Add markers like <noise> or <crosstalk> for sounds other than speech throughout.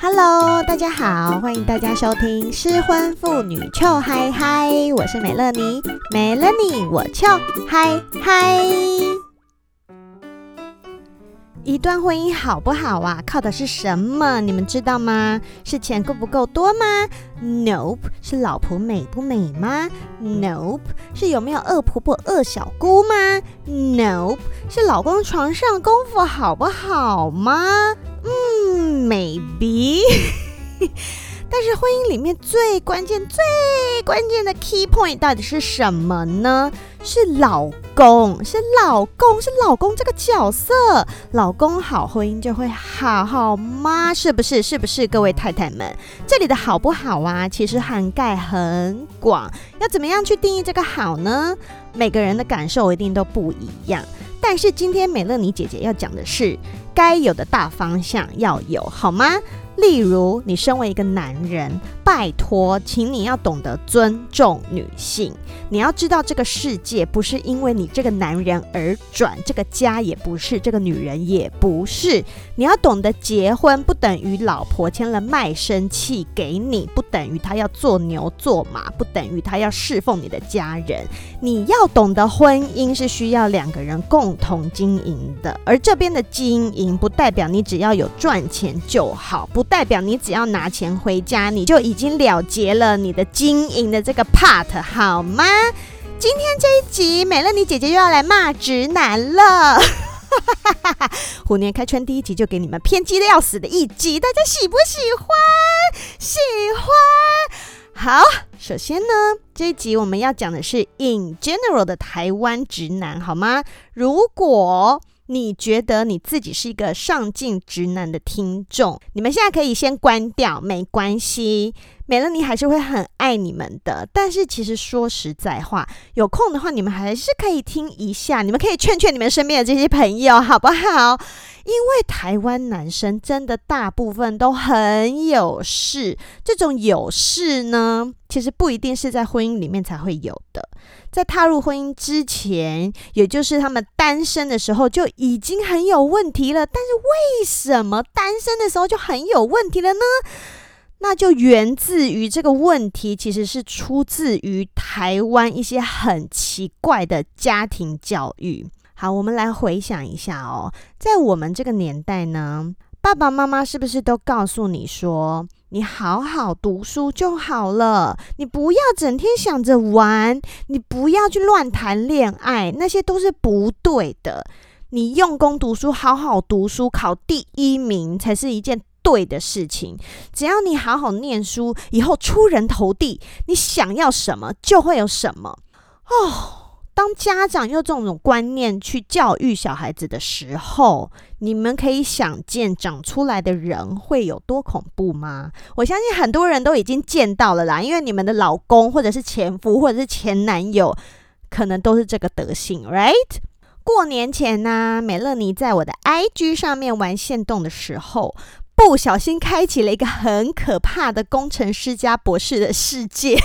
Hello，大家好，欢迎大家收听失婚妇女 Chill High High，我是美乐妮，美乐妮我 Chill High High。一段婚姻好不好啊？靠的是什么？你们知道吗？是钱够不够多吗？Nope。是老婆美不美吗？Nope。是有没有恶婆婆、恶小姑吗？Nope。是老公床上功夫好不好吗？嗯，maybe。<laughs> 但是婚姻里面最关键、最关键的 key point 到底是什么呢？是老公，是老公，是老公这个角色。老公好，婚姻就会好，好吗？是不是？是不是？各位太太们，这里的好不好啊？其实涵盖很广，要怎么样去定义这个好呢？每个人的感受一定都不一样。但是今天美乐妮姐姐要讲的是，该有的大方向要有，好吗？例如，你身为一个男人，拜托，请你要懂得尊重女性。你要知道，这个世界不是因为你这个男人而转，这个家也不是，这个女人也不是。你要懂得，结婚不等于老婆签了卖身契给你，不等于她要做牛做马，不等于她要侍奉你的家人。你要懂得，婚姻是需要两个人共同经营的，而这边的经营不代表你只要有赚钱就好，不。代表你只要拿钱回家，你就已经了结了你的经营的这个 part，好吗？今天这一集，美乐妮姐姐又要来骂直男了。虎年开春第一集就给你们偏激的要死的一集，大家喜不喜欢？喜欢。好，首先呢，这一集我们要讲的是 in general 的台湾直男，好吗？如果你觉得你自己是一个上进直男的听众，你们现在可以先关掉，没关系。美乐妮还是会很爱你们的。但是其实说实在话，有空的话，你们还是可以听一下，你们可以劝劝你们身边的这些朋友，好不好？因为台湾男生真的大部分都很有事，这种有事呢，其实不一定是在婚姻里面才会有的。在踏入婚姻之前，也就是他们单身的时候就已经很有问题了。但是为什么单身的时候就很有问题了呢？那就源自于这个问题，其实是出自于台湾一些很奇怪的家庭教育。好，我们来回想一下哦，在我们这个年代呢，爸爸妈妈是不是都告诉你说，你好好读书就好了，你不要整天想着玩，你不要去乱谈恋爱，那些都是不对的。你用功读书，好好读书，考第一名才是一件对的事情。只要你好好念书，以后出人头地，你想要什么就会有什么哦。当家长用这种观念去教育小孩子的时候，你们可以想见长出来的人会有多恐怖吗？我相信很多人都已经见到了啦，因为你们的老公或者是前夫或者是前男友，可能都是这个德性，right？过年前呢，美乐妮在我的 IG 上面玩限动的时候，不小心开启了一个很可怕的工程师加博士的世界，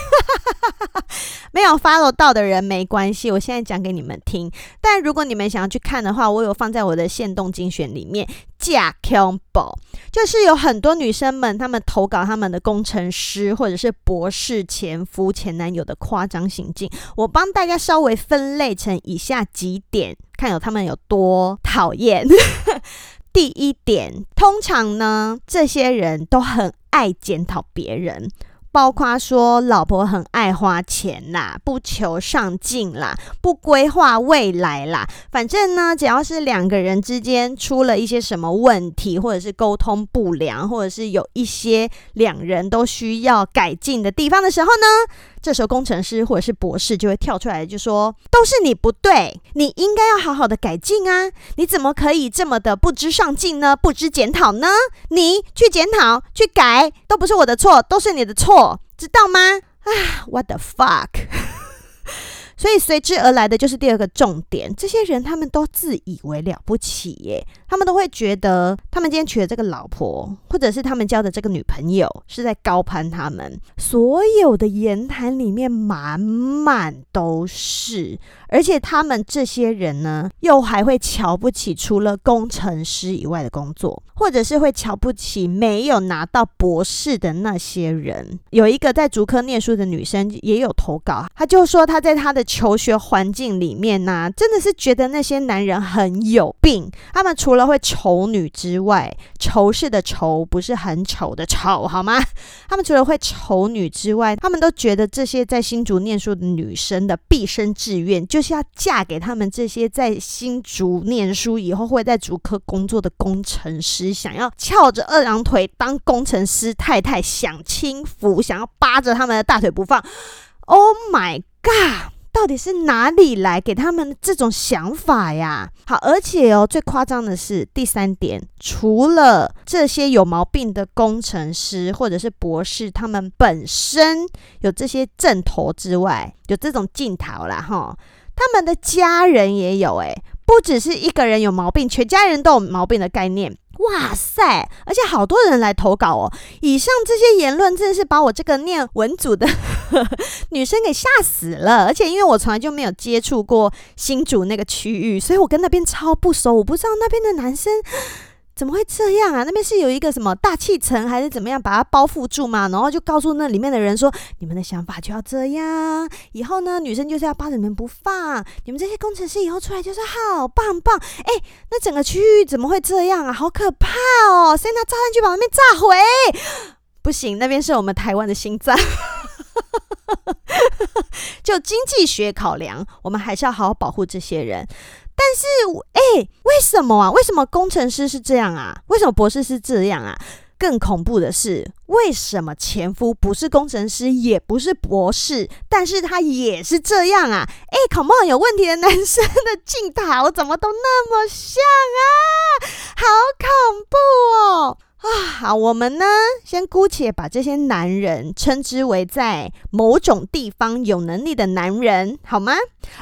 <laughs> 没有 follow 到的人没关系，我现在讲给你们听。但如果你们想要去看的话，我有放在我的限动精选里面。假 combo 就是有很多女生们，她们投稿他们的工程师或者是博士前夫、前男友的夸张行径，我帮大家稍微分类成以下几点，看有他们有多讨厌。第一点，通常呢，这些人都很爱检讨别人，包括说老婆很爱花钱啦，不求上进啦，不规划未来啦。反正呢，只要是两个人之间出了一些什么问题，或者是沟通不良，或者是有一些两人都需要改进的地方的时候呢，这时候，工程师或者是博士就会跳出来，就说：“都是你不对，你应该要好好的改进啊！你怎么可以这么的不知上进呢？不知检讨呢？你去检讨、去改，都不是我的错，都是你的错，知道吗？”啊，What the fuck！所以随之而来的就是第二个重点，这些人他们都自以为了不起耶，他们都会觉得他们今天娶的这个老婆，或者是他们交的这个女朋友是在高攀他们，所有的言谈里面满满都是，而且他们这些人呢，又还会瞧不起除了工程师以外的工作，或者是会瞧不起没有拿到博士的那些人。有一个在竹科念书的女生也有投稿，她就说她在她的求学环境里面呢、真的是觉得那些男人很有病。他们除了会丑女之外，丑是的丑，不是很丑的丑，好吗？他们除了会丑女之外，他们都觉得这些在新竹念书的女生的毕生志愿就是要嫁给他们这些在新竹念书以后会在竹科工作的工程师，想要翘着二郎腿当工程师太太，享清福，想要扒着他们的大腿不放。Oh my god！到底是哪里来给他们这种想法呀？好，而且哦，最夸张的是第三点，除了这些有毛病的工程师或者是博士，他们本身有这些症头之外，有这种镜头啦哈，他们的家人也有诶，不只是一个人有毛病，全家人都有毛病的概念。哇塞！而且好多人来投稿哦。以上这些言论真的是把我这个念文组的 <laughs> 女生给吓死了。而且因为我从来就没有接触过新组那个区域，所以我跟那边超不熟。我不知道那边的男生。怎么会这样啊？那边是有一个什么大气层还是怎么样把它包覆住嘛？然后就告诉那里面的人说：“你们的想法就要这样，以后呢，女生就是要扒着你们不放。你们这些工程师以后出来就是好棒棒。”哎，那整个区域怎么会这样啊？好可怕哦！谁拿炸弹去把那边炸毁？不行，那边是我们台湾的心脏。<laughs> 就经济学考量，我们还是要好好保护这些人。但是，哎，为什么啊？为什么工程师是这样啊？为什么博士是这样啊？更恐怖的是，为什么前夫不是工程师，也不是博士，但是他也是这样啊？哎，come on，有问题的男生的镜头怎么都那么像啊？好恐怖哦！啊，好，我们呢，先姑且把这些男人称之为在某种地方有能力的男人，好吗？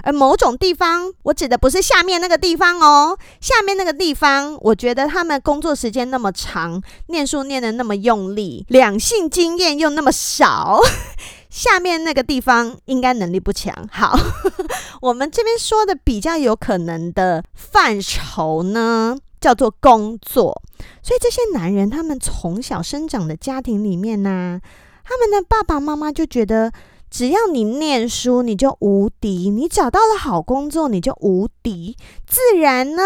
而某种地方，我指的不是下面那个地方哦，下面那个地方，我觉得他们工作时间那么长，念书念得那么用力，两性经验又那么少，<laughs> 下面那个地方应该能力不强。好，<laughs> 我们这边说的比较有可能的范畴呢，叫做工作。所以这些男人，他们从小生长的家庭里面呢、他们的爸爸妈妈就觉得，只要你念书，你就无敌；你找到了好工作，你就无敌。自然呢，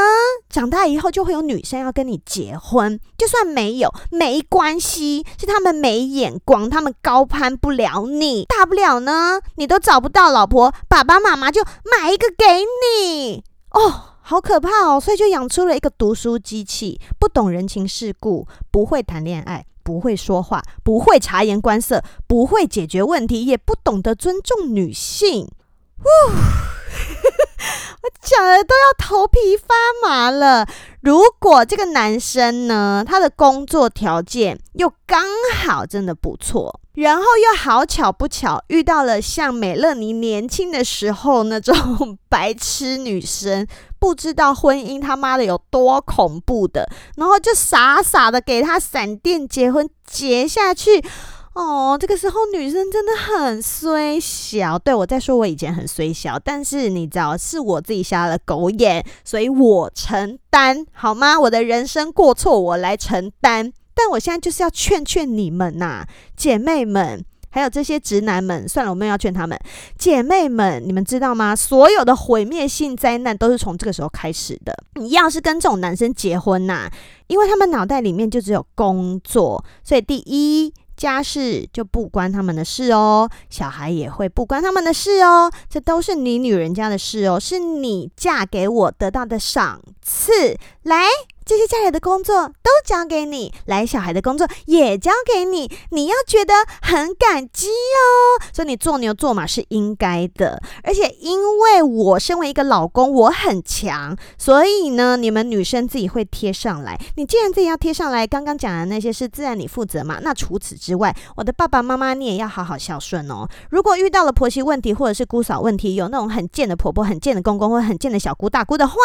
长大以后就会有女生要跟你结婚。就算没有，没关系，是他们没眼光，他们高攀不了你。大不了呢，你都找不到老婆，爸爸妈妈就买一个给你哦。好可怕哦！所以就养出了一个读书机器，不懂人情世故，不会谈恋爱，不会说话，不会察言观色，不会解决问题，也不懂得尊重女性。呜，我讲的都要头皮发麻了。如果这个男生呢，他的工作条件又刚好真的不错，然后又好巧不巧遇到了像美乐妮年轻的时候那种白痴女生，不知道婚姻他妈的有多恐怖的，然后就傻傻的给他闪电结婚结下去。哦，这个时候女生真的很衰小。对，我在说，我以前很衰小，但是你知道，是我自己瞎了狗眼，所以我承担，好吗？我的人生过错，我来承担。但我现在就是要劝劝你们呐、姐妹们，还有这些直男们，算了，我们要劝他们，姐妹们，你们知道吗？所有的毁灭性灾难都是从这个时候开始的。你要是跟这种男生结婚呐、因为他们脑袋里面就只有工作，所以第一。家事就不关他们的事哦，小孩也会不关他们的事哦，这都是你女人家的事哦，是你嫁给我得到的赏赐，来。这些家里的工作都交给你，来小孩的工作也交给你，你要觉得很感激哦。所以你做牛做马是应该的，而且因为我身为一个老公，我很强，所以呢，你们女生自己会贴上来。你既然自己要贴上来，刚刚讲的那些事自然你负责嘛。那除此之外，我的爸爸妈妈你也要好好孝顺哦。如果遇到了婆媳问题或者是姑嫂问题，有那种很贱的婆婆、很贱的公公或很贱的小姑大姑的话，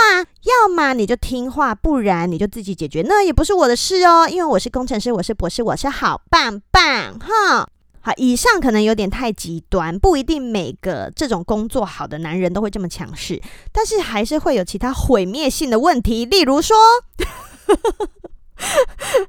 要么你就听话，不然。你就自己解决，那也不是我的事哦，因为我是工程师，我是博士，我是好棒棒哈。好，以上可能有点太极端，不一定每个这种工作好的男人都会这么强势，但是还是会有其他毁灭性的问题，例如说，<laughs>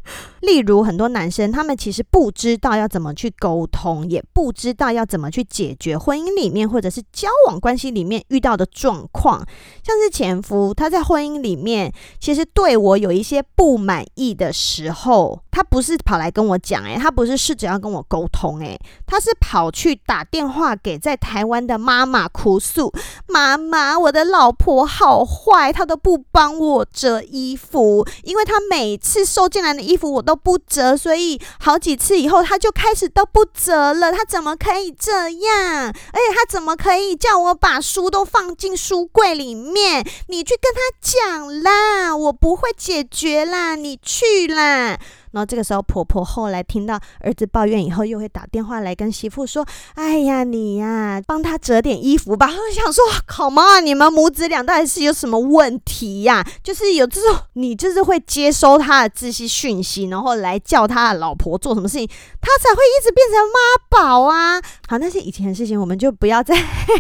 例如，很多男生他们其实不知道要怎么去沟通，也不知道要怎么去解决婚姻里面或者是交往关系里面遇到的状况。像是前夫他在婚姻里面其实对我有一些不满意的时候，他不是跑来跟我讲，诶，他不是试着要跟我沟通，诶，他是跑去打电话给在台湾的妈妈哭诉：“妈妈，我的老婆好坏，她都不帮我折衣服，因为她每次收进来的衣服我都。”都不折，所以好几次以后，他就开始都不折了。他怎么可以这样？而且他怎么可以叫我把书都放进书柜里面？你去跟他讲啦，我不会解决啦，你去啦。然后这个时候，婆婆后来听到儿子抱怨以后，又会打电话来跟媳妇说：“哎呀，你呀，帮他折点衣服吧。” <laughs> 我想说，好吗？你们母子俩到底是有什么问题呀？就是有这种，你就是会接收他的这些讯息，然后来叫他的老婆做什么事情，他才会一直变成妈宝啊。好，那些以前的事情，我们就不要再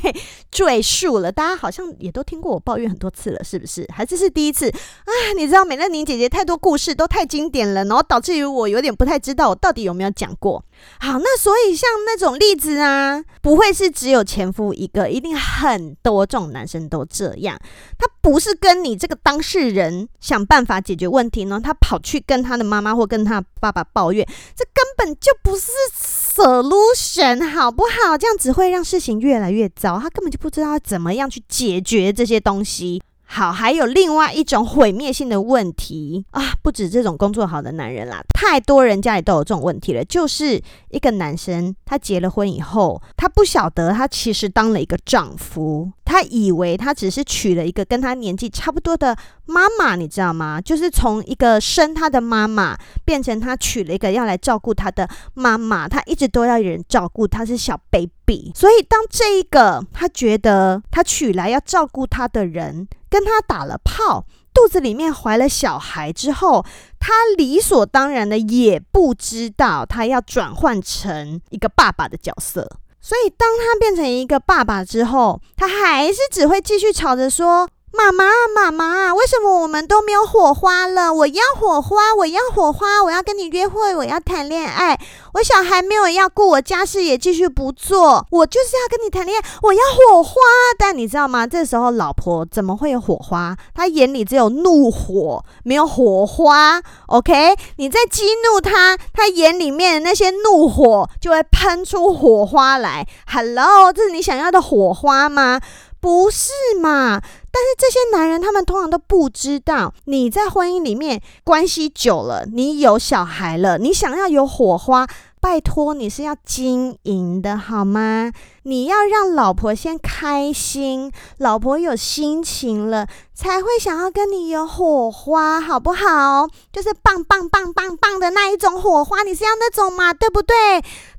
<laughs> 赘述了。大家好像也都听过我抱怨很多次了，是不是？还是是第一次啊？你知道美乐妮姐姐太多故事都太经典了，然后导。至于我有点不太知道我到底有没有讲过。好，那所以像那种例子啊，不会是只有前夫一个，一定很多这种男生都这样。他不是跟你这个当事人想办法解决问题呢，他跑去跟他的妈妈或跟他爸爸抱怨，这根本就不是 solution，好不好？这样只会让事情越来越糟。他根本就不知道怎么样去解决这些东西。好，还有另外一种毁灭性的问题啊，不止这种工作好的男人啦，太多人家里都有这种问题了。就是一个男生，他结了婚以后，他不晓得他其实当了一个丈夫，他以为他只是娶了一个跟他年纪差不多的妈妈，你知道吗？就是从一个生他的妈妈变成他娶了一个要来照顾他的妈妈，他一直都要有人照顾，他是小 baby。所以当这一个他觉得他娶来要照顾他的人，跟他打了炮，肚子里面怀了小孩之后，他理所当然的也不知道他要转换成一个爸爸的角色。所以当他变成一个爸爸之后，他还是只会继续吵着说。妈妈，妈妈，为什么我们都没有火花了？我要火花，我要火花，我要跟你约会，我要谈恋爱。我小孩没有要顾，我家事也继续不做，我就是要跟你谈恋爱，我要火花。但你知道吗？这时候老婆怎么会有火花？她眼里只有怒火，没有火花。OK，你在激怒她，她眼里面的那些怒火就会喷出火花来。Hello，这是你想要的火花吗？不是嘛？但是这些男人，他们通常都不知道，你在婚姻里面关系久了，你有小孩了，你想要有火花。拜托，你是要经营的好吗？你要让老婆先开心，老婆有心情了，才会想要跟你有火花，好不好？就是棒棒棒棒棒的那一种火花，你是要那种嘛？对不对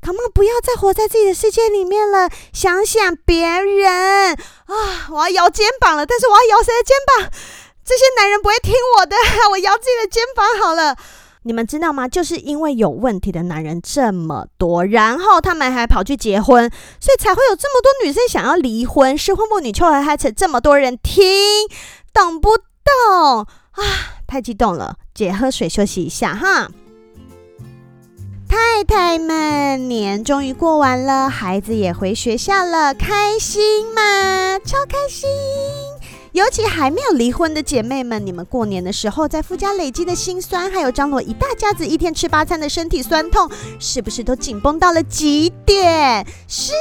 ？Come on，不要再活在自己的世界里面了，想想别人啊！我要摇肩膀了，但是我要摇谁的肩膀？这些男人不会听我的，<laughs> 我摇自己的肩膀好了。你们知道吗？就是因为有问题的男人这么多，然后他们还跑去结婚，所以才会有这么多女生想要离婚。失婚妇女秋还还扯这么多人听，懂不懂啊？太激动了，姐喝水休息一下哈。太太们，年终于过完了，孩子也回学校了，开心吗？超开心！尤其还没有离婚的姐妹们，你们过年的时候在夫家累积的心酸，还有张罗一大家子一天吃八餐的身体酸痛，是不是都紧绷到了极点？是。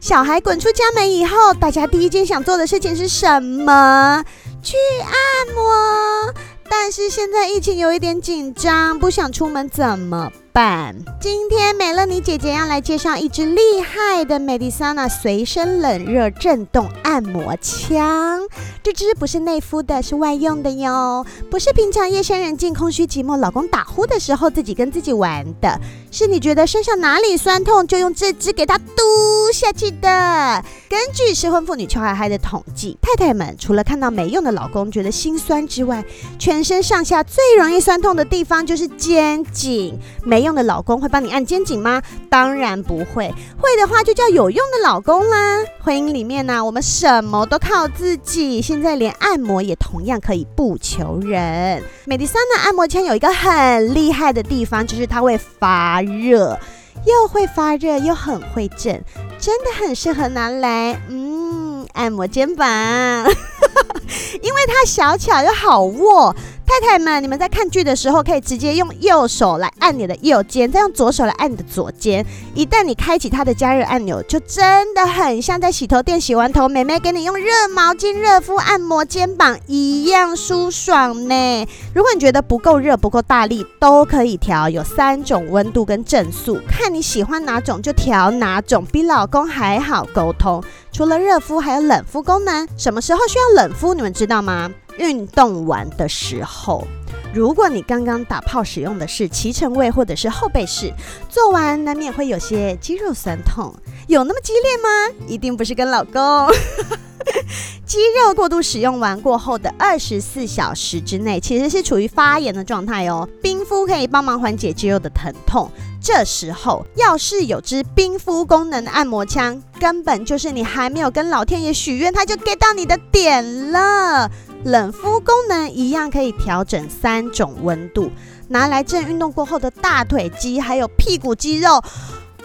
小孩滚出家门以后，大家第一件想做的事情是什么？去按摩。但是现在疫情有一点紧张，不想出门怎么办？今天美乐妮姐姐要来介绍一支厉害的 Medisana 随身冷热震动按摩枪。这支不是内敷的，是外用的哟。不是平常夜深人静、空虚寂寞、老公打呼的时候自己跟自己玩的，是你觉得身上哪里酸痛，就用这支给它嘟下去的。根据失婚妇女邱嗨嗨的统计，太太们除了看到没用的老公觉得心酸之外，全身上下最容易酸痛的地方就是肩颈。没用。用的老公会帮你按肩颈吗？当然不会。会的话就叫有用的老公啦。婚姻里面呢、我们什么都靠自己，现在连按摩也同样可以不求人。美迪桑娜按摩枪有一个很厉害的地方，就是它会发热，又会发热又很会震，真的很适合拿来嗯按摩肩膀，<laughs> 因为它小巧又好握。太太们，你们在看剧的时候，可以直接用右手来按你的右肩，再用左手来按你的左肩。一旦你开启它的加热按钮，就真的很像在洗头店洗完头，美眉给你用热毛巾热敷按摩肩膀一样舒爽呢。如果你觉得不够热、不够大力，都可以调，有三种温度跟震速，看你喜欢哪种就调哪种，比老公还好沟通。除了热敷，还有冷敷功能。什么时候需要冷敷？你们知道吗？运动完的时候，如果你刚刚打炮使用的是骑乘位或者是后背式，做完难免会有些肌肉酸痛，有那么激烈吗？一定不是跟老公。<laughs> 肌肉过度使用完过后的二十四小时之内，其实是处于发炎的状态哦。冰敷可以帮忙缓解肌肉的疼痛。这时候要是有支冰敷功能的按摩枪，根本就是你还没有跟老天爷许愿，它就 get 到你的点了。冷敷功能一样可以调整三种温度，拿来震运动过后的大腿肌还有屁股肌肉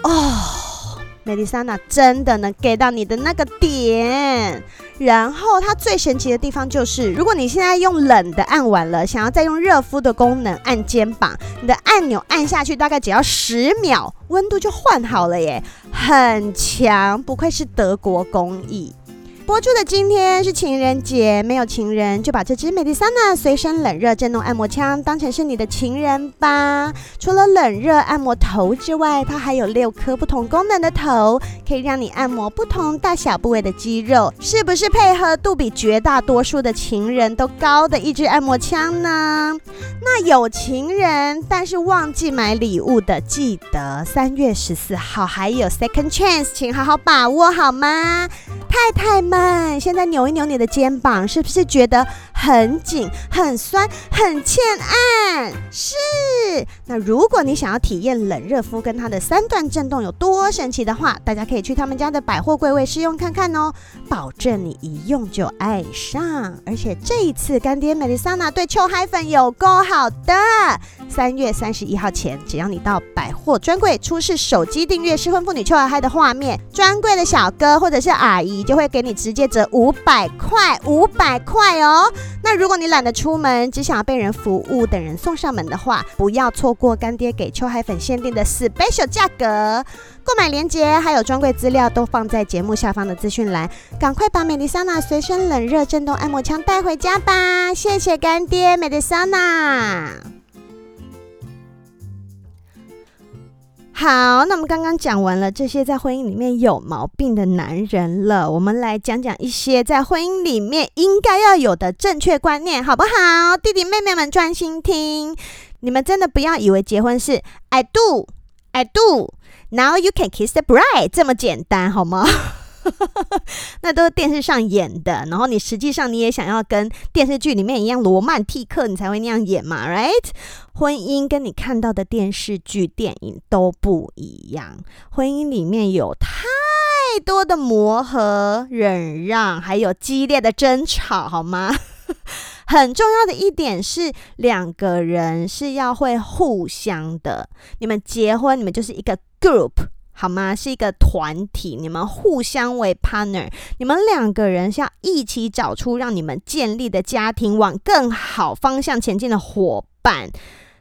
哦。美丽莎娜真的能 get 到你的那个点。然后它最神奇的地方就是，如果你现在用冷的按完了，想要再用热敷的功能按肩膀，你的按钮按下去大概只要十秒，温度就换好了耶，很强，不愧是德国工艺。播出的今天是情人节，没有情人就把这支美迪莎娜随身冷热震动按摩枪当成是你的情人吧。除了冷热按摩头之外，它还有六颗不同功能的头，可以让你按摩不同大小部位的肌肉，是不是配合度比绝大多数的情人都高的一支按摩枪呢？那有情人但是忘记买礼物的，记得三月十四号还有 Second Chance，请好好把握好吗？太太们，现在扭一扭你的肩膀，是不是觉得很紧、很酸、很欠按？是。那如果你想要体验冷热敷跟它的三段震动有多神奇的话，大家可以去他们家的百货柜位试用看看哦，保证你一用就爱上。而且这一次干爹美丽莎娜对秋嗨粉有够好的，三月三十一号前，只要你到百货专柜出示手机订阅失婚妇女秋嗨的画面，专柜的小哥或者是阿姨就会给你直接折五百块，五百块哦。那如果你懒得出门，只想要被人服务，等人送上门的话，不要错过干爹给秋海粉限定的 special 价格。购买链接还有专柜资料都放在节目下方的资讯栏，赶快把美丽莎娜随身冷热震动按摩枪带回家吧！谢谢干爹，美丽莎娜。好，那我们刚刚讲完了这些在婚姻里面有毛病的男人了，我们来讲讲一些在婚姻里面应该要有的正确观念，好不好？弟弟妹妹们专心听，你们真的不要以为结婚是 I do, I do, now you can kiss the bride 这么简单，好吗？<laughs> 那都是电视上演的，然后你实际上你也想要跟电视剧里面一样罗曼蒂克，你才会那样演嘛，right？婚姻跟你看到的电视剧、电影都不一样，婚姻里面有太多的磨合、忍让，还有激烈的争吵，好吗？很重要的一点是，两个人是要会互相的，你们结婚，你们就是一个 group。好吗？是一个团体，你们互相为 partner，你们两个人是要一起找出让你们建立的家庭往更好方向前进的伙伴。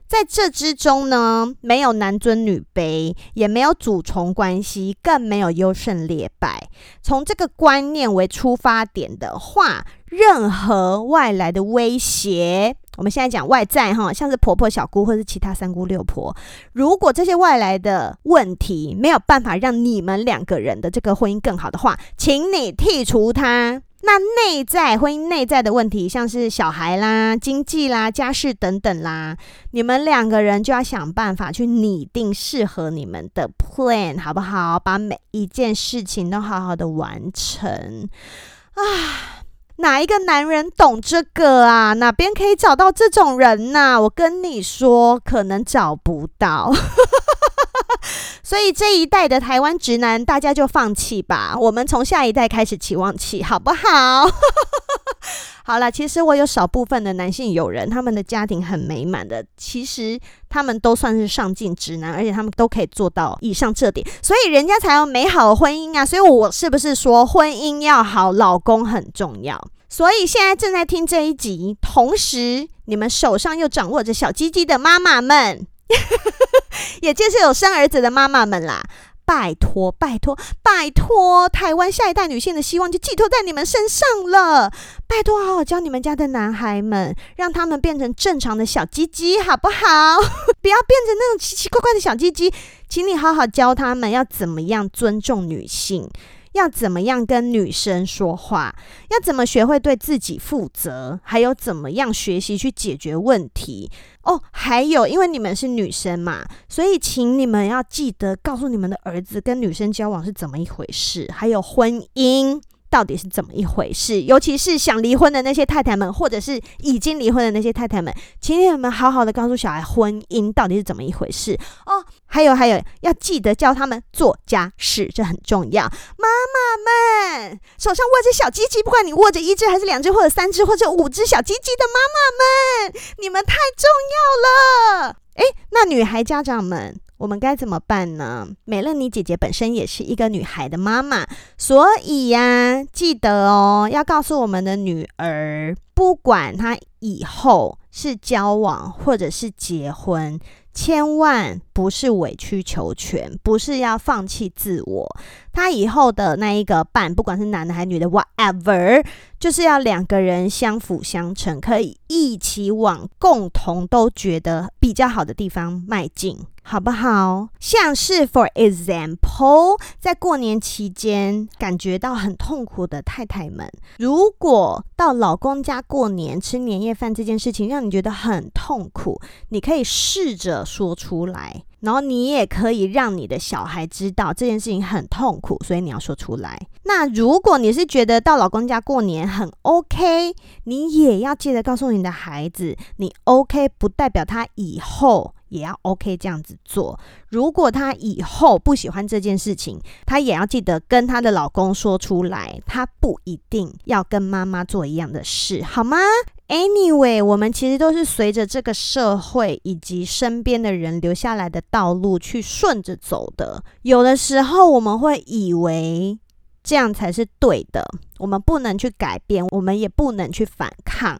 在这之中呢，没有男尊女卑，也没有主从关系，更没有优胜劣败。从这个观念为出发点的话，任何外来的威胁。我们现在讲外在哈，像是婆婆、小姑或是其他三姑六婆，如果这些外来的问题没有办法让你们两个人的这个婚姻更好的话，请你剔除它。那内在婚姻内在的问题，像是小孩啦、经济啦、家事等等啦，你们两个人就要想办法去拟定适合你们的 plan，好不好？把每一件事情都好好的完成啊。哪一个男人懂这个啊？哪边可以找到这种人呐？我跟你说，可能找不到。<laughs> 所以这一代的台湾直男，大家就放弃吧。我们从下一代开始期望起，好不好？<laughs> 好了，其实我有少部分的男性友人，他们的家庭很美满的。其实他们都算是上进直男，而且他们都可以做到以上这点，所以人家才有美好的婚姻啊。所以我是不是说婚姻要好，老公很重要？所以现在正在听这一集，同时你们手上又掌握着小鸡鸡的妈妈们。<laughs> 也就是有生儿子的妈妈们啦，拜托拜托拜托，台湾下一代女性的希望就寄托在你们身上了。拜托，好好教你们家的男孩们，让他们变成正常的小鸡鸡，好不好？不要变成那种奇奇怪怪的小鸡鸡，请你好好教他们要怎么样尊重女性。要怎么样跟女生说话？要怎么学会对自己负责？还有怎么样学习去解决问题？哦，还有，因为你们是女生嘛，所以请你们要记得告诉你们的儿子，跟女生交往是怎么一回事，还有婚姻。到底是怎么一回事？尤其是想离婚的那些太太们，或者是已经离婚的那些太太们，请你们好好的告诉小孩婚姻到底是怎么一回事哦。还有还有，要记得教他们做家事，这很重要。妈妈们手上握着小鸡鸡，不管你握着一只还是两只，或者三只，或者五只小鸡鸡的妈妈们，你们太重要了。诶，那女孩家长们。我们该怎么办呢？美乐妮姐姐本身也是一个女孩的妈妈，所以呀，记得哦，要告诉我们的女儿，不管她以后是交往或者是结婚，千万不是委曲求全，不是要放弃自我。他以后的那一个伴，不管是男的还是女的，whatever，就是要两个人相辅相成，可以一起往共同都觉得比较好的地方迈进。好不好？像是 for example，在过年期间感觉到很痛苦的太太们，如果到老公家过年吃年夜饭这件事情让你觉得很痛苦，你可以试着说出来，然后你也可以让你的小孩知道这件事情很痛苦，所以你要说出来。那如果你是觉得到老公家过年很 OK，你也要记得告诉你的孩子，你 OK 不代表他以后。也要 OK 这样子做。如果他以后不喜欢这件事情，她也要记得跟她的老公说出来。她不一定要跟妈妈做一样的事，好吗？Anyway，我们其实都是随着这个社会以及身边的人留下来的道路去顺着走的。有的时候我们会以为这样才是对的，我们不能去改变，我们也不能去反抗。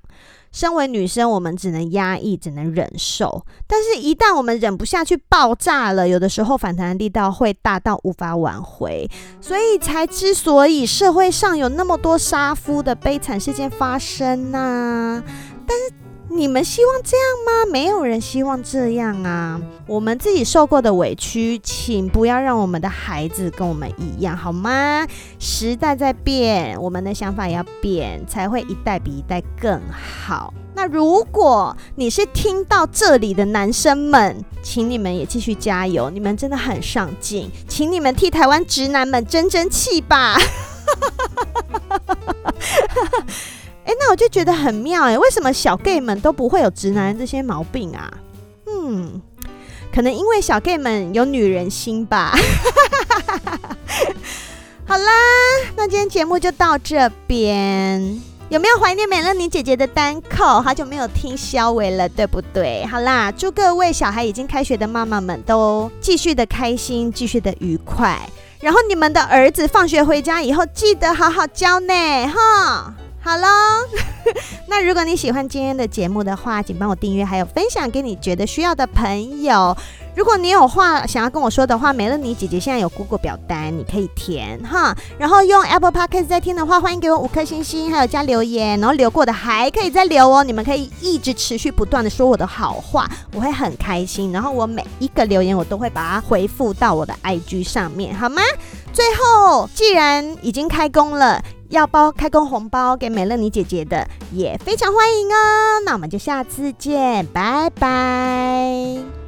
身为女生，我们只能压抑，只能忍受。但是，一旦我们忍不下去，爆炸了，有的时候反弹的力道会大到无法挽回。所以，才之所以社会上有那么多杀夫的悲惨事件发生呐。但是。你们希望这样吗？没有人希望这样啊！我们自己受过的委屈，请不要让我们的孩子跟我们一样，好吗？时代在变，我们的想法也要变，才会一代比一代更好。那如果你是听到这里的男生们，请你们也继续加油，你们真的很上进，请你们替台湾直男们争争气吧！<laughs> 诶，那我就觉得很妙诶，为什么小 gay 们都不会有直男这些毛病啊？嗯，可能因为小 gay 们有女人心吧。<laughs> 好啦，那今天节目就到这边。有没有怀念美乐妮姐姐的单口？好久没有听肖伟了，对不对？好啦，祝各位小孩已经开学的妈妈们都继续的开心，继续的愉快。然后你们的儿子放学回家以后，记得好好教呢，哈。好喽，<laughs> 那如果你喜欢今天的节目的话，请帮我订阅，还有分享给你觉得需要的朋友。如果你有话想要跟我说的话，美乐妮姐姐现在有 Google 表单，你可以填哈。然后用 Apple Podcast 在听的话，欢迎给我五颗星星，还有加留言，然后留过的还可以再留哦。你们可以一直持续不断的说我的好话，我会很开心。然后我每一个留言我都会把它回复到我的 IG 上面，好吗？最后，既然已经开工了。要包开工红包给美乐妮姐姐的，也非常欢迎哦。那我们就下次见，拜拜。